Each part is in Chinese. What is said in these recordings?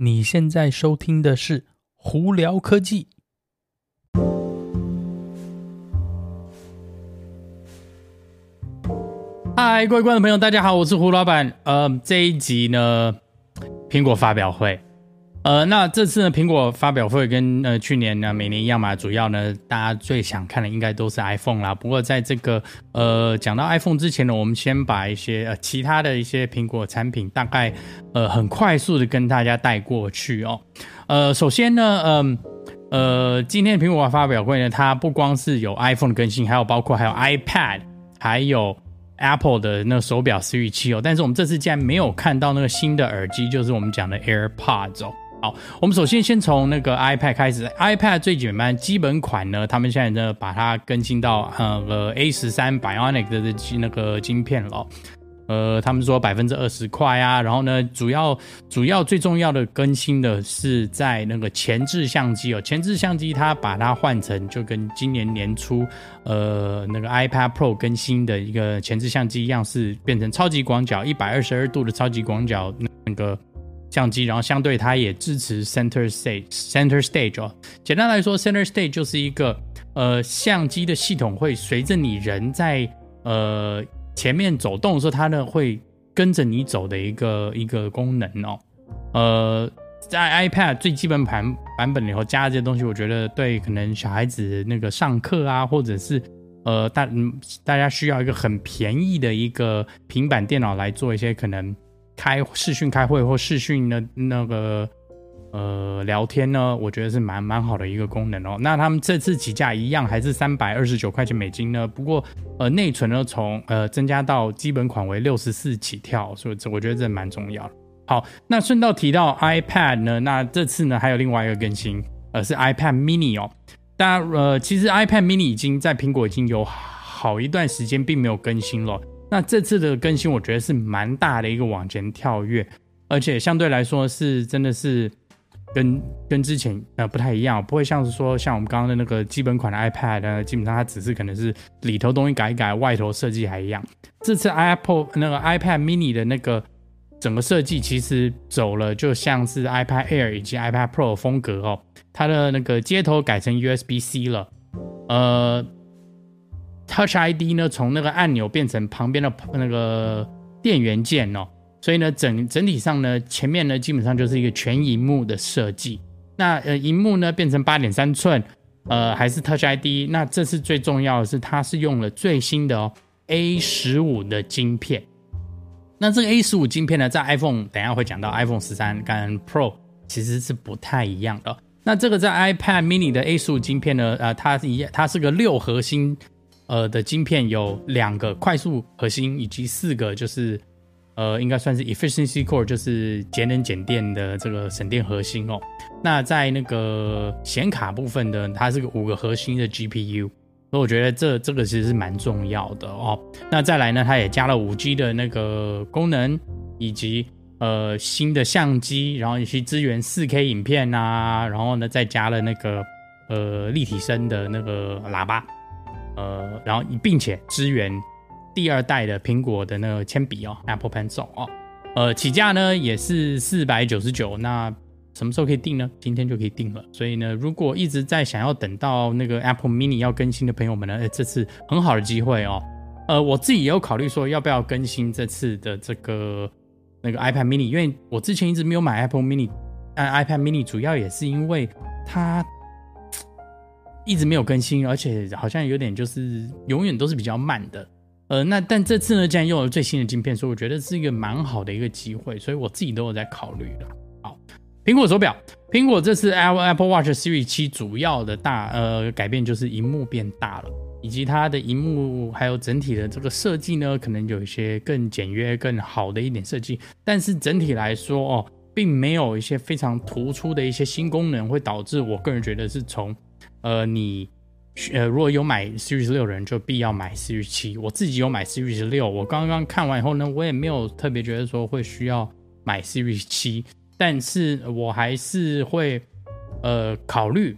你现在收听的是《胡聊科技》。嗨，各位观众朋友，大家好，我是胡老板。嗯，这一集呢，苹果发表会。呃，那这次呢，苹果发表会跟呃去年呢每年一样嘛，主要呢大家最想看的应该都是 iPhone 啦。不过在这个呃讲到 iPhone 之前呢，我们先把一些呃其他的一些苹果产品大概呃很快速的跟大家带过去哦。呃，首先呢，嗯呃，今天苹果发表会呢，它不光是有 iPhone 的更新，还有包括还有 iPad，还有 Apple 的那个手表 Series 7哦。但是我们这次竟然没有看到那个新的耳机，就是我们讲的 AirPods 哦。好，我们首先先从那个 iPad 开始。iPad 最简单基本款呢，他们现在呢把它更新到呃 A 十三 Bionic 的那个晶片了。呃，他们说百分之二十快啊。然后呢，主要主要最重要的更新的是在那个前置相机哦，前置相机它把它换成就跟今年年初呃那个 iPad Pro 更新的一个前置相机一样，是变成超级广角一百二十二度的超级广角那个。相机，然后相对它也支持 Center Stage，Center Stage 哦。简单来说，Center Stage 就是一个呃相机的系统会随着你人在呃前面走动的时候，它呢会跟着你走的一个一个功能哦。呃，在 iPad 最基本版版本里头加的这些东西，我觉得对可能小孩子那个上课啊，或者是呃大大家需要一个很便宜的一个平板电脑来做一些可能。开视讯开会或视讯的那个呃聊天呢，我觉得是蛮蛮好的一个功能哦。那他们这次起价一样还是三百二十九块钱美金呢，不过呃内存呢从呃增加到基本款为六十四起跳，所以这我觉得这蛮重要的。好，那顺道提到 iPad 呢，那这次呢还有另外一个更新，呃是 iPad Mini 哦。大家呃其实 iPad Mini 已经在苹果已经有好一段时间并没有更新了。那这次的更新，我觉得是蛮大的一个往前跳跃，而且相对来说是真的是跟跟之前呃不太一样，不会像是说像我们刚刚的那个基本款的 iPad 呢，基本上它只是可能是里头东西改一改，外头设计还一样。这次 Apple 那个 iPad Mini 的那个整个设计其实走了，就像是 iPad Air 以及 iPad Pro 的风格哦，它的那个接头改成 USB-C 了，呃。Touch ID 呢，从那个按钮变成旁边的那个电源键哦，所以呢，整整体上呢，前面呢基本上就是一个全荧幕的设计。那呃，荧幕呢变成八点三寸，呃，还是 Touch ID。那这次最重要的是，它是用了最新的哦 A 十五的晶片。那这个 A 十五晶片呢，在 iPhone 等下会讲到 iPhone 十三跟 Pro 其实是不太一样的。那这个在 iPad Mini 的 A 十五晶片呢，呃，它一它是个六核心。呃的晶片有两个快速核心，以及四个就是呃应该算是 efficiency core，就是节能减电的这个省电核心哦。那在那个显卡部分的，它是个五个核心的 GPU，所以我觉得这这个其实是蛮重要的哦。那再来呢，它也加了五 G 的那个功能，以及呃新的相机，然后以及支援四 K 影片啊，然后呢再加了那个呃立体声的那个喇叭。呃，然后并且支援第二代的苹果的那个铅笔哦，Apple Pencil 哦，呃，起价呢也是四百九十九，那什么时候可以订呢？今天就可以订了。所以呢，如果一直在想要等到那个 Apple Mini 要更新的朋友们呢，哎，这次很好的机会哦。呃，我自己也有考虑说要不要更新这次的这个那个 iPad Mini，因为我之前一直没有买 Apple Mini，但 iPad Mini 主要也是因为它。一直没有更新，而且好像有点就是永远都是比较慢的。呃，那但这次呢，既然用了最新的晶片，所以我觉得是一个蛮好的一个机会，所以我自己都有在考虑了。好，苹果手表，苹果这次 Apple Watch Series 7主要的大呃改变就是荧幕变大了，以及它的荧幕还有整体的这个设计呢，可能有一些更简约、更好的一点设计。但是整体来说哦，并没有一些非常突出的一些新功能，会导致我个人觉得是从。呃，你呃，如果有买 Series 六的人，就必要买 Series 七。我自己有买 Series 六，我刚刚看完以后呢，我也没有特别觉得说会需要买 Series 七，但是我还是会呃考虑。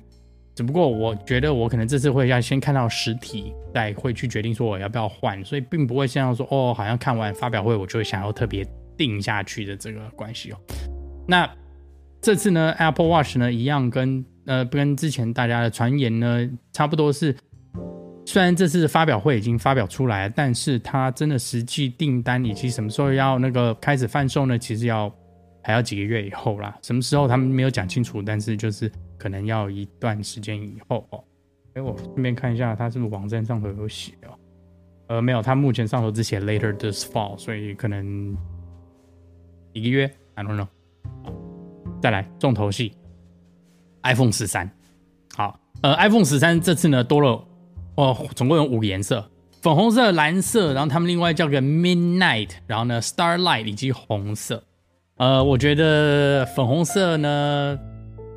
只不过我觉得我可能这次会要先看到实体，再会去决定说我要不要换，所以并不会像说哦，好像看完发表会我就会想要特别定下去的这个关系哦。那这次呢，Apple Watch 呢一样跟呃跟之前大家的传言呢差不多是，虽然这次发表会已经发表出来，但是它真的实际订单以及什么时候要那个开始贩售呢？其实要还要几个月以后啦。什么时候他们没有讲清楚，但是就是可能要一段时间以后哦。哎，我顺便看一下，它是不是网站上头有写哦？呃，没有，它目前上头只写 later this fall，所以可能一个月，I don't know。再来重头戏，iPhone 十三。好，呃，iPhone 十三这次呢多了哦，总共有五个颜色：粉红色、蓝色，然后他们另外叫个 Midnight，然后呢 Starlight 以及红色。呃，我觉得粉红色呢。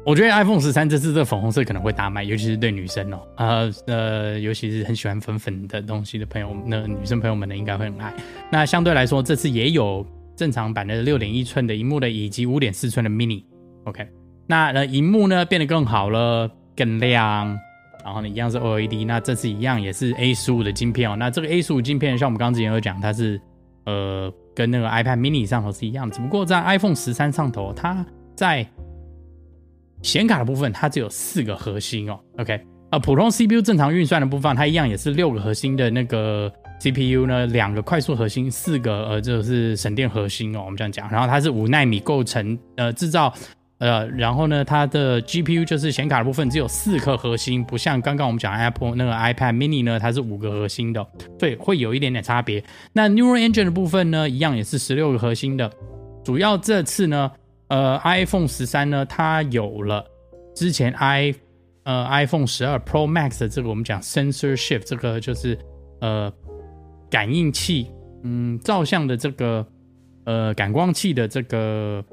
我觉得 iPhone 十三这次这粉红色可能会大卖，尤其是对女生哦，呃呃，尤其是很喜欢粉粉的东西的朋友，那女生朋友们呢应该会很爱。那相对来说，这次也有正常版的六点一寸的荧幕的，以及五点四寸的 Mini。OK，那呃，荧幕呢变得更好了，更亮，然后呢一样是 OLED。那这次一样也是 A 十五的晶片哦。那这个 A 十五晶片，像我们刚刚之前有讲，它是呃跟那个 iPad Mini 上头是一样，只不过在 iPhone 十三上头，它在显卡的部分，它只有四个核心哦。OK，啊，普通 CPU 正常运算的部分，它一样也是六个核心的那个 CPU 呢，两个快速核心，四个呃就是省电核心哦。我们这样讲，然后它是五纳米构成呃制造，呃，然后呢，它的 GPU 就是显卡的部分只有四颗核心，不像刚刚我们讲 Apple 那个 iPad Mini 呢，它是五个核心的，所以会有一点点差别。那 Neural Engine 的部分呢，一样也是十六个核心的，主要这次呢。呃，iPhone 十三呢，它有了之前 i 呃 iPhone 十二 Pro Max 的这个我们讲 Sensor Shift 这个就是呃感应器，嗯，照相的这个呃感光器的这个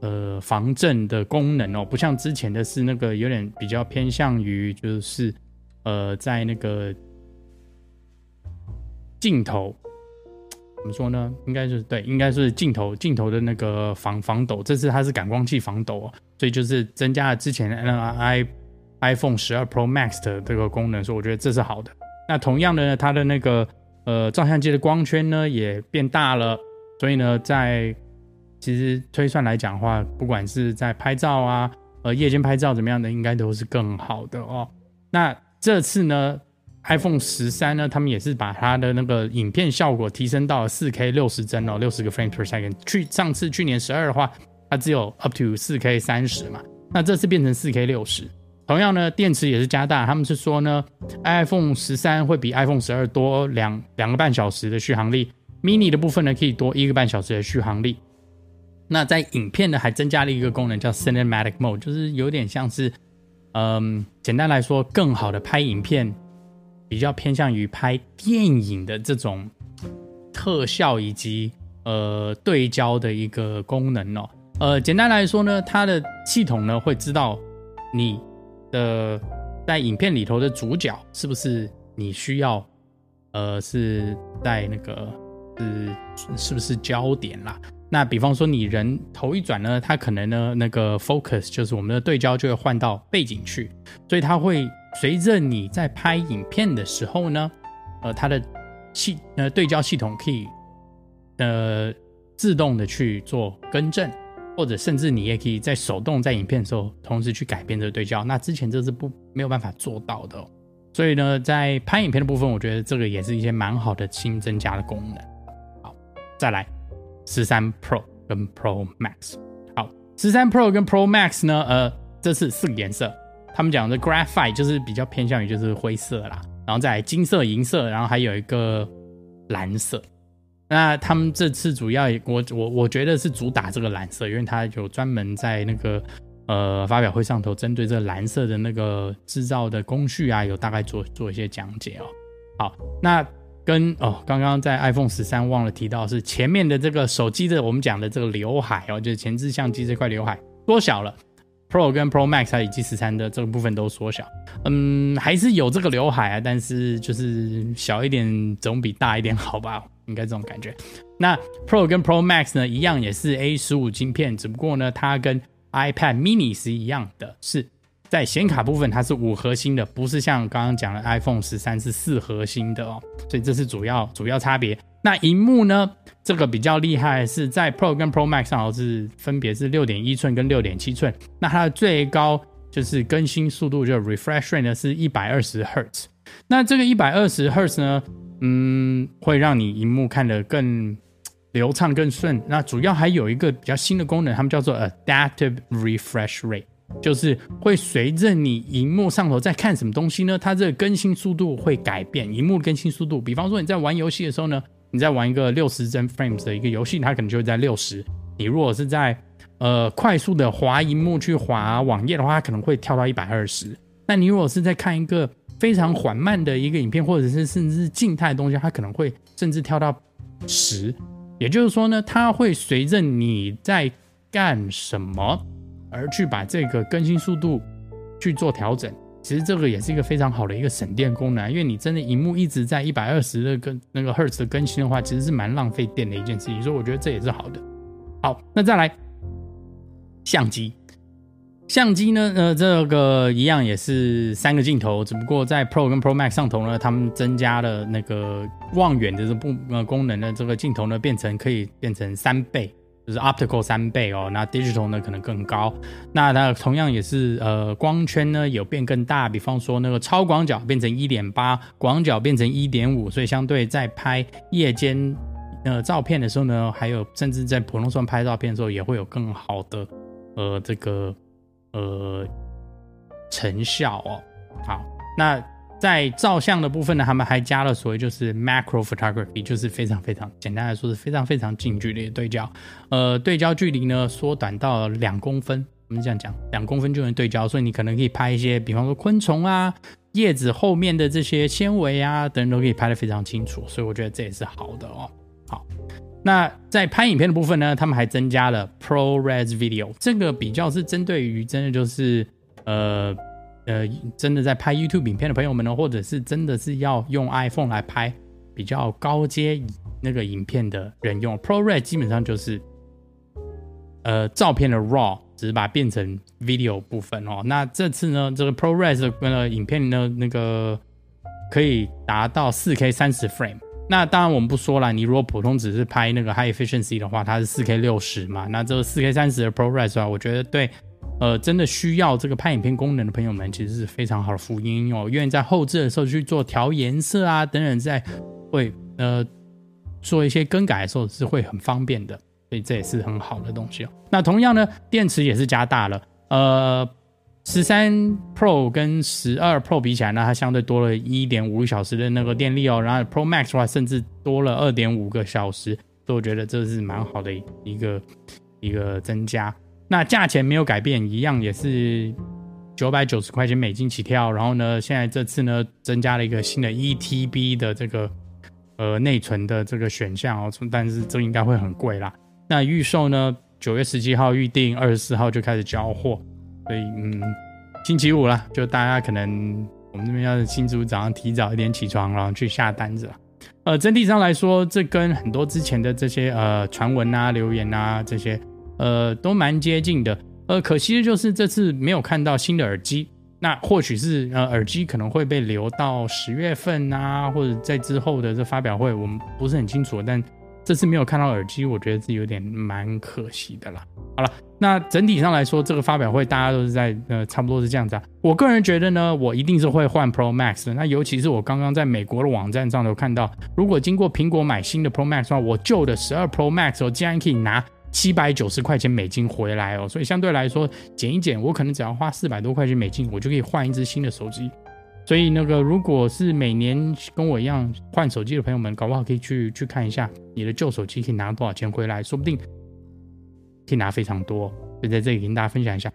呃防震的功能哦，不像之前的是那个有点比较偏向于就是呃在那个镜头。怎么说呢？应该就是对，应该是镜头镜头的那个防防抖，这次它是感光器防抖哦，所以就是增加了之前的 i iPhone 十二 Pro Max 的这个功能，所以我觉得这是好的。那同样的呢，它的那个呃照相机的光圈呢也变大了，所以呢，在其实推算来讲的话，不管是在拍照啊，呃夜间拍照怎么样的，应该都是更好的哦。那这次呢？iPhone 十三呢，他们也是把它的那个影片效果提升到了四 K 六十帧哦，六十个 frame per second。去上次去年十二的话，它只有 up to 四 K 三十嘛，那这次变成四 K 六十。同样呢，电池也是加大，他们是说呢，iPhone 十三会比 iPhone 十二多两两个半小时的续航力，mini 的部分呢可以多一个半小时的续航力。那在影片呢还增加了一个功能叫 Cinematic Mode，就是有点像是，嗯，简单来说，更好的拍影片。比较偏向于拍电影的这种特效以及呃对焦的一个功能哦。呃，简单来说呢，它的系统呢会知道你的在影片里头的主角是不是你需要呃是在那个是是不是焦点啦。那比方说你人头一转呢，它可能呢那个 focus 就是我们的对焦就会换到背景去，所以它会。随着你在拍影片的时候呢，呃，它的系呃对焦系统可以呃自动的去做更正，或者甚至你也可以在手动在影片的时候同时去改变这个对焦。那之前这是不没有办法做到的，所以呢，在拍影片的部分，我觉得这个也是一些蛮好的新增加的功能。好，再来十三 Pro 跟 Pro Max。好，十三 Pro 跟 Pro Max 呢，呃，这是四个颜色。他们讲的 graphite 就是比较偏向于就是灰色啦，然后再金色、银色，然后还有一个蓝色。那他们这次主要我我我觉得是主打这个蓝色，因为它有专门在那个呃发表会上头针对这个蓝色的那个制造的工序啊，有大概做做一些讲解哦。好，那跟哦刚刚在 iPhone 十三忘了提到是前面的这个手机的我们讲的这个刘海哦，就是前置相机这块刘海缩小了。Pro 跟 Pro Max 还以及十三的这个部分都缩小，嗯，还是有这个刘海啊，但是就是小一点总比大一点好吧，应该这种感觉。那 Pro 跟 Pro Max 呢，一样也是 A 十五晶片，只不过呢，它跟 iPad Mini 是一样的，是在显卡部分它是五核心的，不是像刚刚讲的 iPhone 十三是四核心的哦，所以这是主要主要差别。那荧幕呢，这个比较厉害是在 Pro 跟 Pro Max 上，是分别是六点一寸跟六点七寸。那它的最高就是更新速度，就 refresh rate 呢是一百二十赫兹。那这个一百二十赫兹呢，嗯，会让你荧幕看得更流畅、更顺。那主要还有一个比较新的功能，他们叫做 adaptive refresh rate，就是会随着你荧幕上头在看什么东西呢，它这个更新速度会改变。荧幕更新速度，比方说你在玩游戏的时候呢。你在玩一个六十帧 frames 的一个游戏，它可能就会在六十。你如果是在呃快速的滑荧幕去滑网页的话，它可能会跳到一百二十。那你如果是在看一个非常缓慢的一个影片，或者是甚至是静态的东西，它可能会甚至跳到十。也就是说呢，它会随着你在干什么而去把这个更新速度去做调整。其实这个也是一个非常好的一个省电功能，因为你真的荧幕一直在一百二十的更那个赫兹的更新的话，其实是蛮浪费电的一件事情，所以我觉得这也是好的。好，那再来相机，相机呢，呃，这个一样也是三个镜头，只不过在 Pro 跟 Pro Max 上头呢，他们增加了那个望远的这部呃功能呢，这个镜头呢变成可以变成三倍。就是 optical 三倍哦，那 digital 呢可能更高，那它同样也是呃光圈呢有变更大，比方说那个超广角变成一点八，广角变成一点五，所以相对在拍夜间呃照片的时候呢，还有甚至在普通上拍照片的时候也会有更好的呃这个呃成效哦。好，那。在照相的部分呢，他们还加了所谓就是 macro photography，就是非常非常简单来说是非常非常近距离的对焦，呃，对焦距离呢缩短到两公分，我们这样讲，两公分就能对焦，所以你可能可以拍一些，比方说昆虫啊、叶子后面的这些纤维啊等等都可以拍得非常清楚，所以我觉得这也是好的哦。好，那在拍影片的部分呢，他们还增加了 ProRes Video，这个比较是针对于真的就是呃。呃，真的在拍 YouTube 影片的朋友们呢，或者是真的是要用 iPhone 来拍比较高阶那个影片的人用 ProRes，基本上就是呃照片的 RAW，只是把它变成 video 部分哦。那这次呢，这个 ProRes 的那个影片呢，那个可以达到 4K 30 frame。那当然我们不说了，你如果普通只是拍那个 High Efficiency 的话，它是 4K 60嘛。那这个 4K 30的 ProRes 啊，我觉得对。呃，真的需要这个拍影片功能的朋友们，其实是非常好的福音哦。愿意在后置的时候去做调颜色啊等等，在会呃做一些更改的时候是会很方便的，所以这也是很好的东西哦。那同样呢，电池也是加大了，呃，十三 Pro 跟十二 Pro 比起来呢，它相对多了一点五个小时的那个电力哦。然后 Pro Max 的话，甚至多了二点五个小时，所以我觉得这是蛮好的一个一个增加。那价钱没有改变，一样也是九百九十块钱美金起跳。然后呢，现在这次呢，增加了一个新的 E T B 的这个呃内存的这个选项哦，但是这应该会很贵啦。那预售呢，九月十七号预定，二十四号就开始交货。所以嗯，星期五了，就大家可能我们这边要是星期五早上提早一点起床，然后去下单子了。呃，整体上来说，这跟很多之前的这些呃传闻啊、留言啊这些。呃，都蛮接近的。呃，可惜的就是这次没有看到新的耳机。那或许是呃，耳机可能会被留到十月份啊，或者在之后的这发表会，我们不是很清楚。但这次没有看到耳机，我觉得是有点蛮可惜的啦。好了，那整体上来说，这个发表会大家都是在呃，差不多是这样子啊。我个人觉得呢，我一定是会换 Pro Max 的。那尤其是我刚刚在美国的网站上都看到，如果经过苹果买新的 Pro Max 的话，我旧的十二 Pro Max 我竟然可以拿。七百九十块钱美金回来哦，所以相对来说减一减，我可能只要花四百多块钱美金，我就可以换一只新的手机。所以那个如果是每年跟我一样换手机的朋友们，搞不好可以去去看一下你的旧手机可以拿多少钱回来，说不定可以拿非常多。就在这里跟大家分享一下。